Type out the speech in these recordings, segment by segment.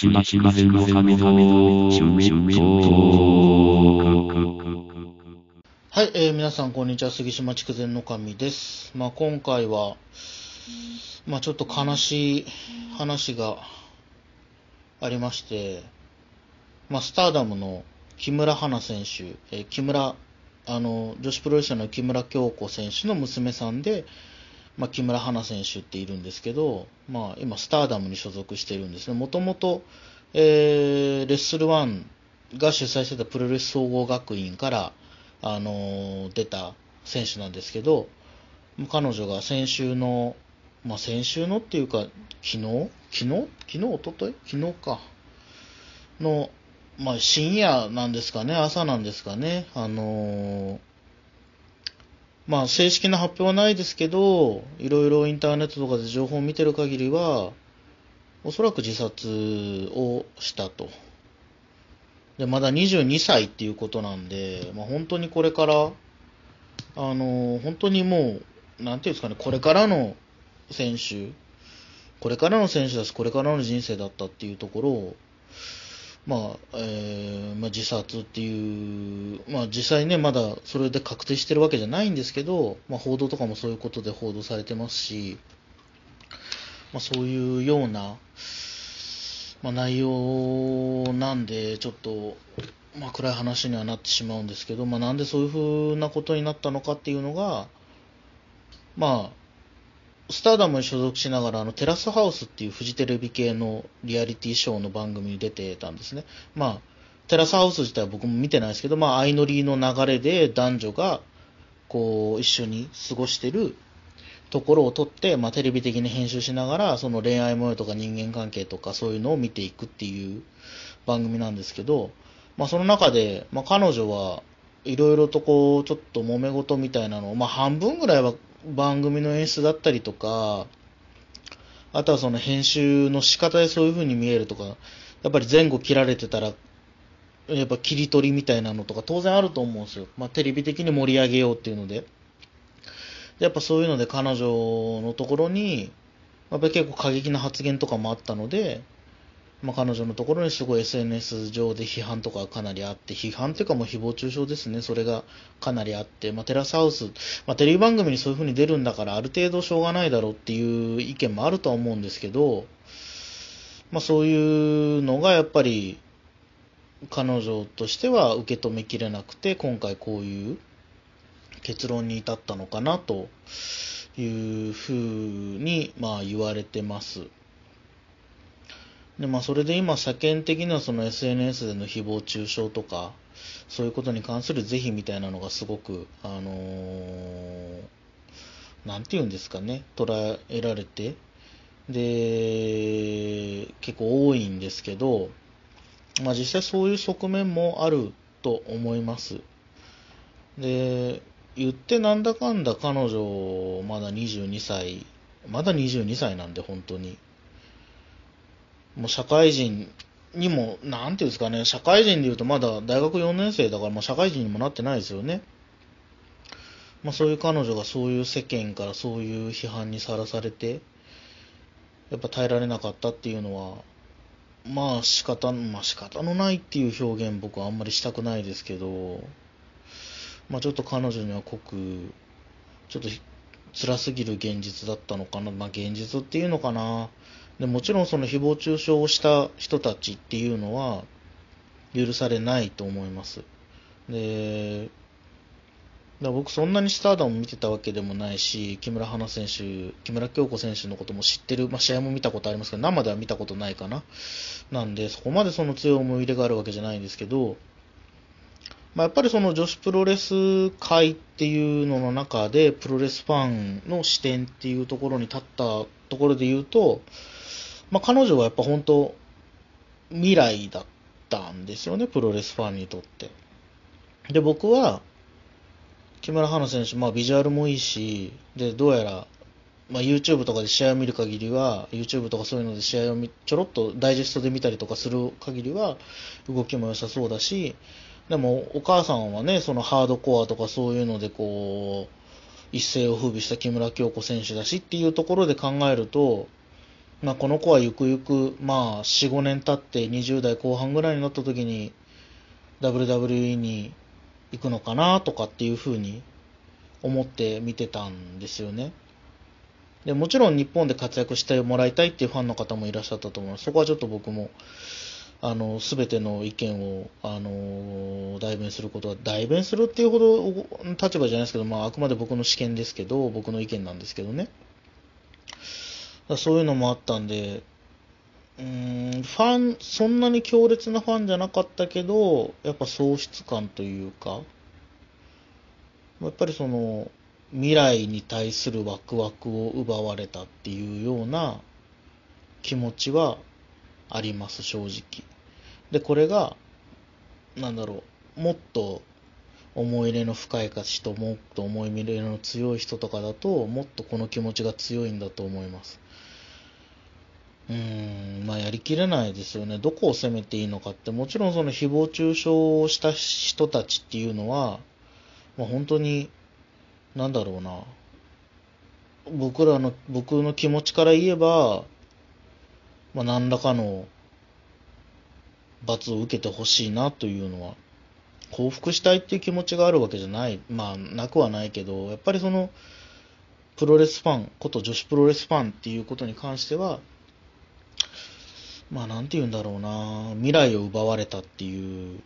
しましましの神々のシュミッはい、えー皆さん、こんにちは。杉島筑前の神です。まあ、今回は、まあ、ちょっと悲しい話がありまして、まあ、スターダムの木村花選手、えー木村、あの、女子プロレスラーの木村京子選手の娘さんで、まあ、木村花選手っているんですけど、まあ、今、スターダムに所属しているんですね。もともと、えーレッスルワンが主催してたプロレス総合学院から、あのー出た選手なんですけど、彼女が先週の、まあ、先週のっていうか、昨日？昨日？昨日？一昨日？昨日か。の、まあ、深夜なんですかね、朝なんですかね？あのーまあ、正式な発表はないですけど、いろいろインターネットとかで情報を見てる限りは、おそらく自殺をしたと。で、まだ22歳っていうことなんで、まあ、本当にこれから、あの、本当にもう、なんていうんですかね、これからの選手、これからの選手だし、これからの人生だったっていうところを、まあ、えーまあ、自殺っていう、まあ実際ね、まだそれで確定してるわけじゃないんですけど、まあ報道とかもそういうことで報道されてますし、まあそういうような、まあ、内容なんで、ちょっと、まあ、暗い話にはなってしまうんですけど、まあ、なんでそういうふうなことになったのかっていうのが、まあ、スターダムに所属しながら、あの、テラスハウスっていうフジテレビ系のリアリティショーの番組に出てたんですね。まあ、テラスハウス自体は僕も見てないですけど、まあ、相乗りの流れで男女が、こう、一緒に過ごしてるところを撮って、まあ、テレビ的に編集しながら、その恋愛模様とか人間関係とかそういうのを見ていくっていう番組なんですけど、まあ、その中で、まあ、彼女はいろいろとこう、ちょっと揉め事みたいなのを、まあ、半分ぐらいは番組の演出だったりとか、あとはその編集の仕方でそういう風に見えるとか、やっぱり前後切られてたら、やっぱ切り取りみたいなのとか当然あると思うんですよ。まあ、テレビ的に盛り上げようっていうので。やっぱそういうので彼女のところに、やっぱり結構過激な発言とかもあったので、まあ、彼女のところにすごい SNS 上で批判とかかなりあって、批判っていうかもう誹謗中傷ですね、それがかなりあって、まあ、テラスハウス、まあ、テレビ番組にそういう風に出るんだから、ある程度しょうがないだろうっていう意見もあるとは思うんですけど、まあ、そういうのがやっぱり、彼女としては受け止めきれなくて、今回こういう結論に至ったのかなというふうに、まあ、言われてます。でまあ、それで今、世間的にはその SNS での誹謗中傷とか、そういうことに関する是非みたいなのがすごく、あのーなんていうんですかね、捉えられて、で、結構多いんですけど、まあ実際そういう側面もあると思います。で、言ってなんだかんだ彼女、まだ22歳、まだ22歳なんで本当に。もう社会人にも、なんていうんですかね、社会人で言うとまだ大学4年生だから、もう社会人にもなってないですよね。まあそういう彼女がそういう世間からそういう批判にさらされて、やっぱ耐えられなかったっていうのは、まあ仕方、まあ仕方のないっていう表現僕はあんまりしたくないですけど、まあちょっと彼女には濃く、ちょっと辛すぎる現実だったのかな、まあ現実っていうのかな。でもちろんその誹謗中傷をした人たちっていうのは許されないと思います。で、だ僕そんなにスターダム見てたわけでもないし、木村花選手、木村京子選手のことも知ってる、まあ試合も見たことありますけど、生では見たことないかな。なんで、そこまでその強い思い入れがあるわけじゃないんですけど、まあ、やっぱりその女子プロレス界っていうのの中で、プロレスファンの視点っていうところに立ったところで言うと、まあ、彼女はやっぱ本当、未来だったんですよね、プロレスファンにとって。で、僕は、木村花選手、まあ、ビジュアルもいいし、で、どうやら、まあ、YouTube とかで試合を見る限りは、YouTube とかそういうので試合をちょろっとダイジェストで見たりとかする限りは、動きも良さそうだし、でも、お母さんはね、そのハードコアとかそういうので、こう、一世を風靡した木村京子選手だしっていうところで考えると、まあ、この子はゆくゆく、まあ、4、5年経って20代後半ぐらいになった時に WWE に行くのかなとかっていうふうに思って見てたんですよね。でもちろん日本で活躍してもらいたいっていうファンの方もいらっしゃったと思います。そこはちょっと僕も、あの、すべての意見を、あの、代弁することは、代弁するっていうほど立場じゃないですけど、まあ、あくまで僕の試験ですけど、僕の意見なんですけどね。そういうのもあったんで、うん、ファン、そんなに強烈なファンじゃなかったけど、やっぱ喪失感というか、やっぱりその、未来に対するワクワクを奪われたっていうような気持ちはあります、正直。で、これが、なんだろう、もっと思い入れの深い人、もっと思い入れの強い人とかだと、もっとこの気持ちが強いんだと思います。うん、まあやりきれないですよね。どこを攻めていいのかって、もちろんその誹謗中傷をした人たちっていうのは、まあ、本当になんだろうな、僕らの、僕の気持ちから言えば、まあ、何らかの罰を受けてほしいなというのは、降伏したいっていう気持ちがあるわけじゃない、まあ、なくはないけど、やっぱりその、プロレスファン、こと女子プロレスファンっていうことに関しては、まあ、なんて言うんだろうな、未来を奪われたっていう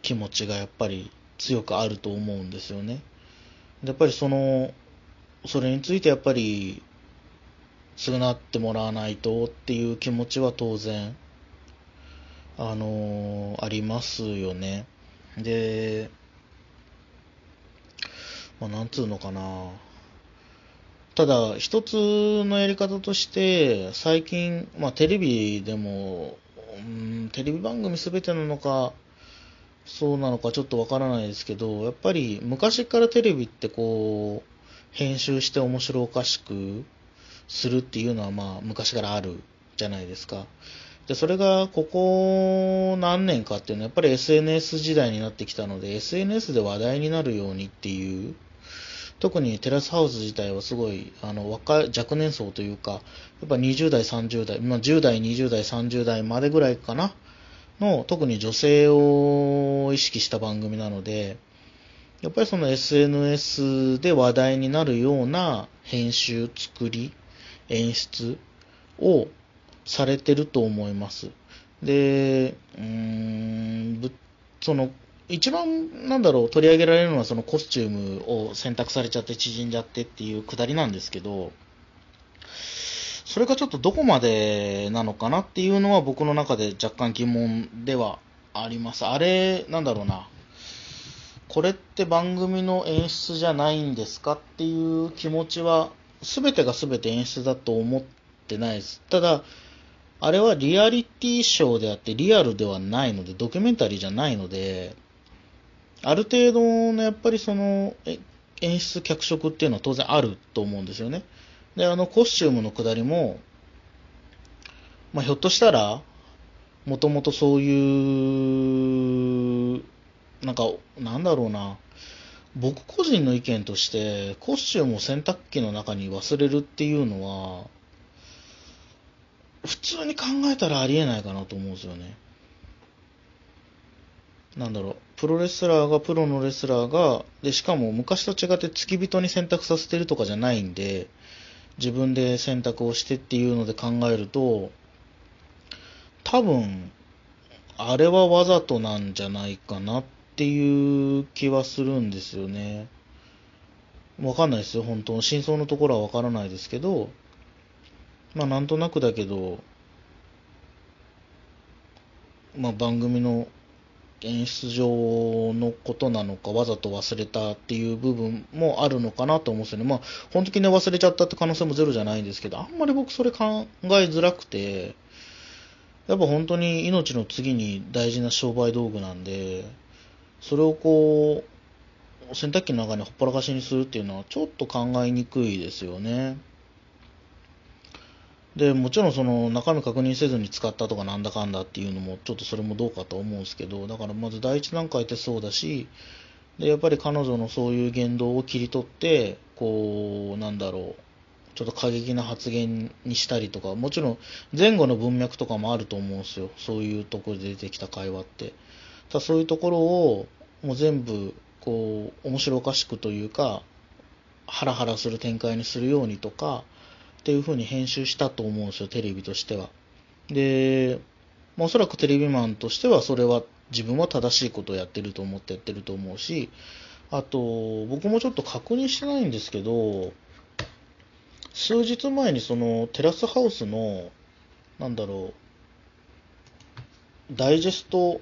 気持ちがやっぱり強くあると思うんですよね。やっぱりその、それについてやっぱり、償ってもらわないとっていう気持ちは当然、あのー、ありますよね。で、まあ、なんつうのかな。ただ、一つのやり方として、最近、まあ、テレビでも、うん、テレビ番組すべてなのか、そうなのかちょっとわからないですけど、やっぱり昔からテレビってこう、編集して面白おかしくするっていうのはまあ昔からあるじゃないですか。で、それがここ何年かっていうのはやっぱり SNS 時代になってきたので、SNS で話題になるようにっていう、特にテラスハウス自体はすごい、あの、若、若年層というか、やっぱ20代、30代、まあ10代、20代、30代までぐらいかな。の特に女性を意識した番組なので、やっぱりその SNS で話題になるような編集、作り、演出をされてると思います。で、うーん、その、一番なんだろう、取り上げられるのはそのコスチュームを選択されちゃって縮んじゃってっていうくだりなんですけど、それがちょっとどこまでなのかなっていうのは僕の中で若干疑問ではあります。あれ、なんだろうな。これって番組の演出じゃないんですかっていう気持ちは、全てが全て演出だと思ってないです。ただ、あれはリアリティショーであってリアルではないので、ドキュメンタリーじゃないので、ある程度のやっぱりその演出脚色っていうのは当然あると思うんですよね。で、あのコスチュームのくだりも、まあ、ひょっとしたら、もともとそういう、なんか、なんだろうな、僕個人の意見として、コスチュームを洗濯機の中に忘れるっていうのは、普通に考えたらありえないかなと思うんですよね。なんだろう、プロレスラーがプロのレスラーが、で、しかも昔と違って付き人に選択させてるとかじゃないんで、自分で選択をしてっていうので考えると、多分、あれはわざとなんじゃないかなっていう気はするんですよね。わかんないですよ、本当真相のところはわからないですけど、まあなんとなくだけど、まあ番組の演出上のことなのか、わざと忘れたっていう部分もあるのかなと思うんですよね。まあ、本当にね、忘れちゃったって可能性もゼロじゃないんですけど、あんまり僕それ考えづらくて、やっぱ本当に命の次に大事な商売道具なんで、それをこう、洗濯機の中にほっぽらかしにするっていうのはちょっと考えにくいですよね。で、もちろんその中身確認せずに使ったとかなんだかんだっていうのもちょっとそれもどうかと思うんですけど、だからまず第一段階ってそうだし、で、やっぱり彼女のそういう言動を切り取って、こう、なんだろう、ちょっと過激な発言にしたりとか、もちろん前後の文脈とかもあると思うんですよ。そういうところで出てきた会話って。たそういうところをもう全部、こう、面白おかしくというか、ハラハラする展開にするようにとか、っていう風に編集したと思うんですよ、テレビとしては。で、まあ、おそらくテレビマンとしてはそれは自分は正しいことをやってると思ってやってると思うし、あと、僕もちょっと確認してないんですけど、数日前にそのテラスハウスの、なんだろう、ダイジェスト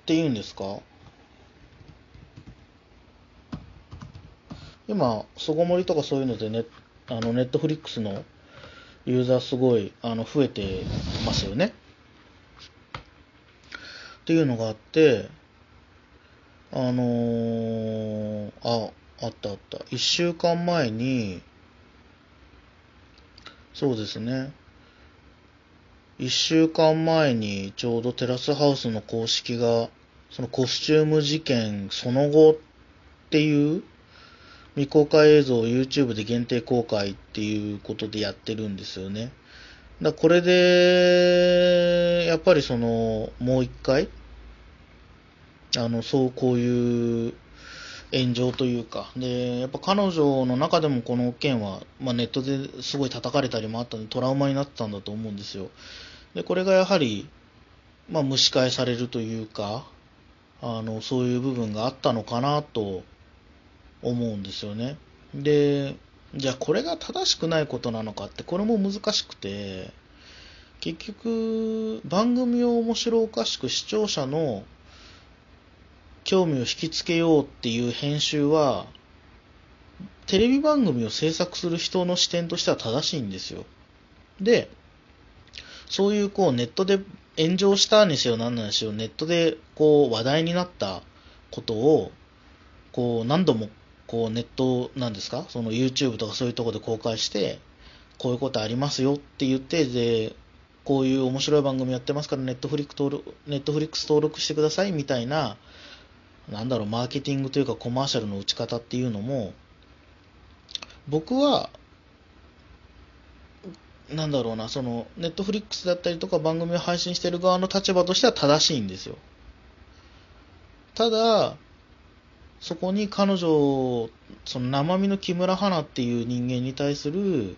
っていうんですか？今、巣ごもりとかそういうのでね、あの、ネットフリックスのユーザーすごい、あの、増えてますよね。っていうのがあって、あのーあ、あったあった。一週間前に、そうですね。一週間前にちょうどテラスハウスの公式が、そのコスチューム事件その後っていう未公開映像を YouTube で限定公開っていうことでやってるんですよね。だこれで、やっぱりその、もう一回、あの、そう、こういう炎上というか、で、やっぱ彼女の中でもこの件は、まあ、ネットですごい叩かれたりもあったんで、トラウマになってたんだと思うんですよ。で、これがやはり、まあ、蒸し返されるというか、あの、そういう部分があったのかなと思うんですよね。で、じゃあこれが正しくないことなのかって、これも難しくて、結局、番組を面白おかしく視聴者の興味を引きつけようっていう編集は、テレビ番組を制作する人の視点としては正しいんですよ。で、そういうこうネットで炎上したにせよ何なんでしょう、ネットでこう話題になったことを、こう何度もこうネットなんですか、その YouTube とかそういうところで公開して、こういうことありますよって言って、で、こういう面白い番組やってますから、ネットフリック登録、ネットフリックス登録してくださいみたいな、なんだろう、マーケティングというかコマーシャルの打ち方っていうのも、僕は、なんだろうな、その、ネットフリックスだったりとか番組を配信してる側の立場としては正しいんですよ。ただ、そこに彼女、その生身の木村花っていう人間に対する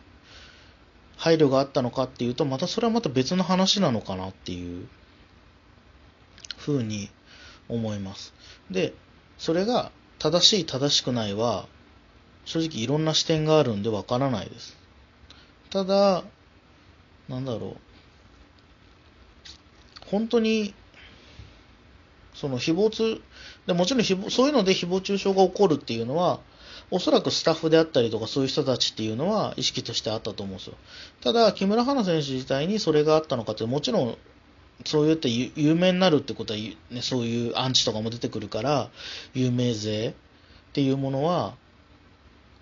配慮があったのかっていうと、またそれはまた別の話なのかなっていうふうに思います。で、それが正しい正しくないは、正直いろんな視点があるんでわからないです。ただ、なんだろう。本当に、その誹謗、でもちろん誹謗そういうので誹謗中傷が起こるっていうのは、おそらくスタッフであったりとかそういう人たちっていうのは意識としてあったと思うんですよ。ただ、木村花選手自体にそれがあったのかって、もちろんそう言って有名になるってことは、ね、そういうアンチとかも出てくるから、有名税っていうものは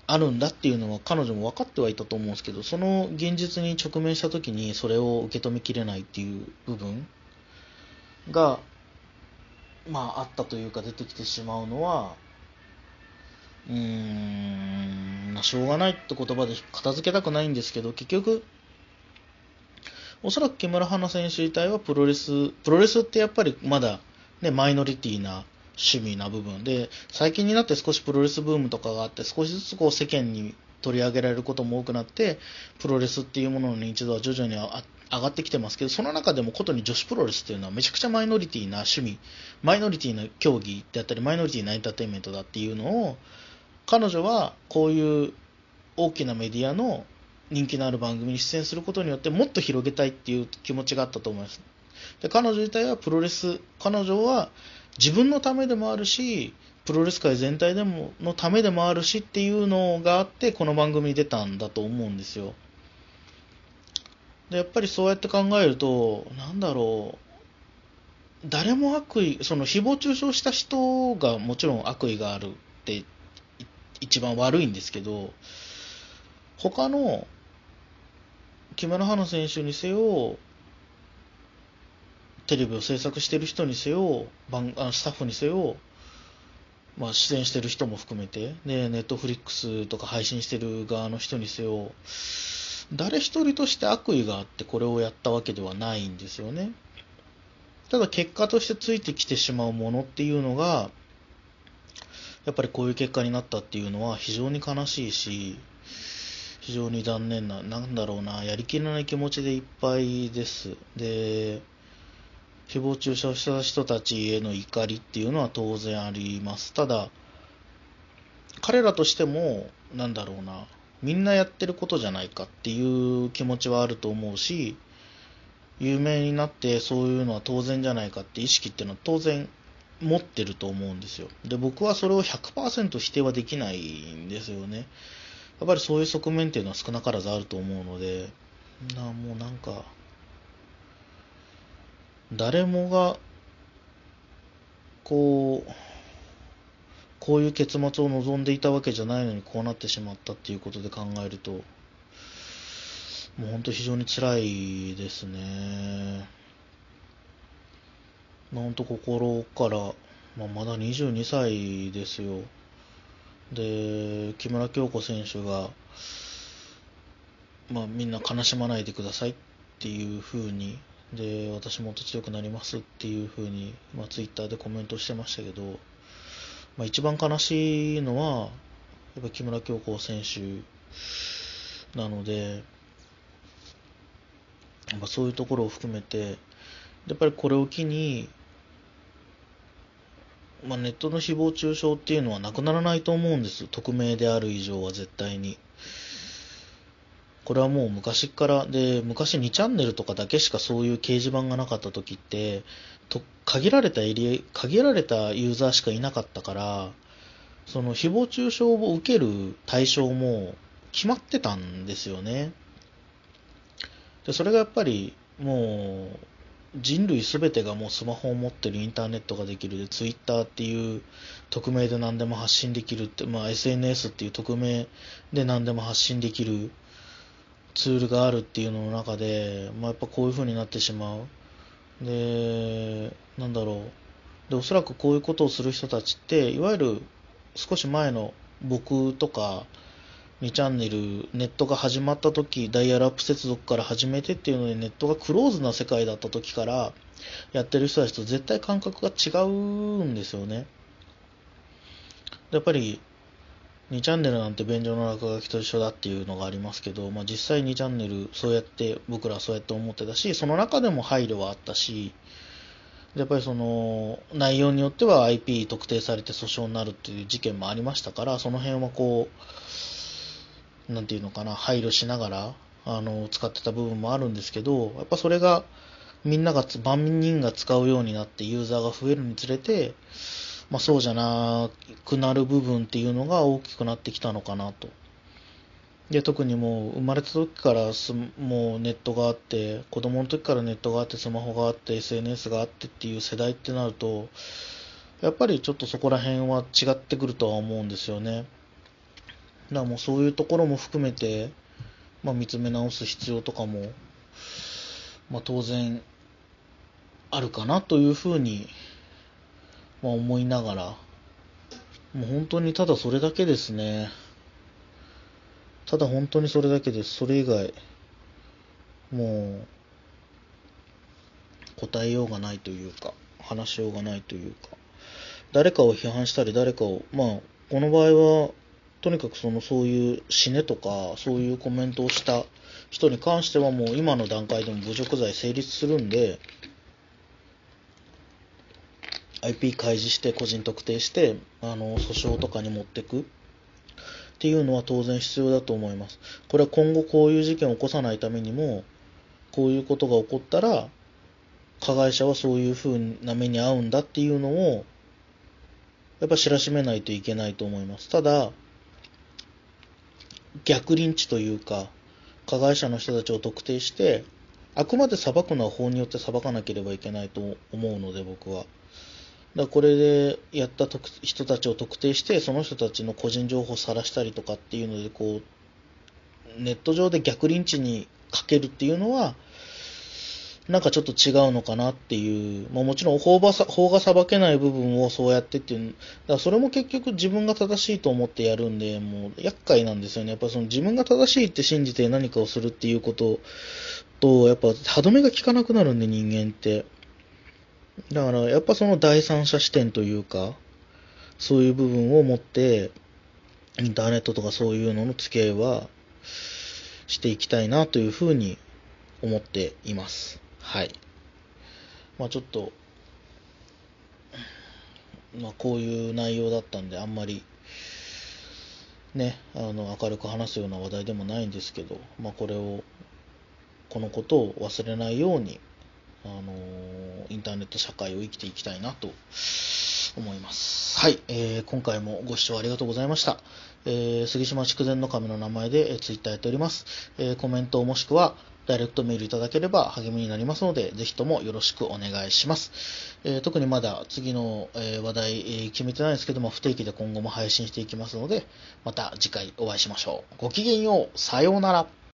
あるんだっていうのは彼女も分かってはいたと思うんですけど、その現実に直面した時にそれを受け止めきれないっていう部分が、まああったというか出てきてしまうのは、うーん、しょうがないって言葉で片付けたくないんですけど、結局、おそらく木村花選手自体はプロレス、プロレスってやっぱりまだね、マイノリティな趣味な部分で、最近になって少しプロレスブームとかがあって、少しずつこう世間に取り上げられることも多くなって、プロレスっていうものの認知度は徐々にあ上がってきてますけど、その中でもことに女子プロレスっていうのはめちゃくちゃマイノリティな趣味、マイノリティな競技であったり、マイノリティなエンターテインメントだっていうのを、彼女はこういう大きなメディアの人気のある番組に出演することによってもっと広げたいっていう気持ちがあったと思います。で彼女自体はプロレス、彼女は自分のためでもあるし、プロレス界全体でものためでもあるしっていうのがあって、この番組に出たんだと思うんですよ。でやっぱりそうやって考えると、なんだろう、誰も悪意、その誹謗中傷した人がもちろん悪意があるって一番悪いんですけど、他の木村花選手にせよ、テレビを制作してる人にせよ、番あスタッフにせよ、まあ、出演してる人も含めて、で、ネットフリックスとか配信してる側の人にせよ、誰一人として悪意があってこれをやったわけではないんですよね。ただ結果としてついてきてしまうものっていうのが、やっぱりこういう結果になったっていうのは非常に悲しいし、非常に残念な、なんだろうな、やりきれない気持ちでいっぱいです。で、誹謗中傷した人たちへの怒りっていうのは当然あります。ただ、彼らとしても、なんだろうな、みんなやってることじゃないかっていう気持ちはあると思うし、有名になってそういうのは当然じゃないかって意識っていうのは当然持ってると思うんですよ。で、僕はそれを100%否定はできないんですよね。やっぱりそういう側面っていうのは少なからずあると思うので、なもうなんか、誰もが、こう、こういう結末を望んでいたわけじゃないのにこうなってしまったっていうことで考えると、もう本当非常に辛いですね。本当心から、まあ、まだ22歳ですよ。で、木村京子選手が、まあ、みんな悲しまないでくださいっていうふうにで、私もっと強くなりますっていうふうに、まあ、ツイッターでコメントしてましたけど、まあ、一番悲しいのは、やっぱ木村京子選手なので、まあ、そういうところを含めて、やっぱりこれを機に、まあ、ネットの誹謗中傷っていうのはなくならないと思うんです。匿名である以上は絶対に。これはもう昔から、で、昔2チャンネルとかだけしかそういう掲示板がなかった時って、と限られたエリア、限られたユーザーしかいなかったから、その誹謗中傷を受ける対象も決まってたんですよね。で、それがやっぱりもう人類すべてがもうスマホを持ってるインターネットができるで、ツイッターっていう匿名で何でも発信できるって、まあ SNS っていう匿名で何でも発信できるツールがあるっていうのの中で、まあ、やっぱこういう風になってしまう。で、なんだろう。で、おそらくこういうことをする人たちって、いわゆる少し前の僕とか、2チャンネル、ネットが始まった時、ダイヤルアップ接続から始めてっていうので、ネットがクローズな世界だった時からやってる人たちと絶対感覚が違うんですよね。やっぱり、2チャンネルなんて便所の落書きと一緒だっていうのがありますけど、まあ、実際2チャンネルそうやって僕らはそうやって思ってたしその中でも配慮はあったしやっぱりその内容によっては IP 特定されて訴訟になるっていう事件もありましたからその辺はこうなんていうのかな配慮しながらあの使ってた部分もあるんですけどやっぱそれがみんなが万人が使うようになってユーザーが増えるにつれてまあ、そうじゃなくなる部分っていうのが大きくなってきたのかなと。で特にもう生まれた時からすもうネットがあって子供の時からネットがあってスマホがあって SNS があってっていう世代ってなるとやっぱりちょっとそこら辺は違ってくるとは思うんですよね。だからもうそういうところも含めて、まあ、見つめ直す必要とかも、まあ、当然あるかなというふうにまあ、思いながら、もう本当にただそれだけですね。ただ本当にそれだけです。それ以外、もう、答えようがないというか、話しようがないというか、誰かを批判したり、誰かを、まあ、この場合は、とにかくそのそういう死ねとか、そういうコメントをした人に関してはもう今の段階でも侮辱罪成立するんで、IP 開示して個人特定してあの訴訟とかに持っていくっていうのは当然必要だと思います。これは今後こういう事件を起こさないためにもこういうことが起こったら加害者はそういうふうな目に遭うんだっていうのをやっぱ知らしめないといけないと思います。ただ逆リンチというか加害者の人たちを特定してあくまで裁くのは法によって裁かなければいけないと思うので僕は。だこれでやった人たちを特定してその人たちの個人情報を晒したりとかっていうのでこうネット上で逆リンチにかけるっていうのはなんかちょっと違うのかなっていう、まあ、もちろん法ば法が裁けない部分をそうやってっていう、だからそれも結局自分が正しいと思ってやるんで、もう厄介なんですよね。やっぱその自分が正しいって信じて何かをするっていうことと、やっぱ歯止めが効かなくなるんで人間って。だからやっぱその第三者視点というか、そういう部分を持って、インターネットとかそういうのの付き合いはしていきたいなというふうに思っています。はい。まあちょっと、まあこういう内容だったんで、あんまり、ね、あの、明るく話すような話題でもないんですけど、まあこれを、このことを忘れないように、あのインターネット社会を生きていきたいなと思います。はい、えー今回もご視聴ありがとうございました。えー杉島筑前の神の名前で、えーツイッターやっております。えーコメントもしくはダイレクトメールいただければ励みになりますので、ぜひともよろしくお願いします。えー特にまだ次の、えー話題、えー決めてないですけども、不定期で今後も配信していきますので、また次回お会いしましょう。ごきげんよう。さようなら。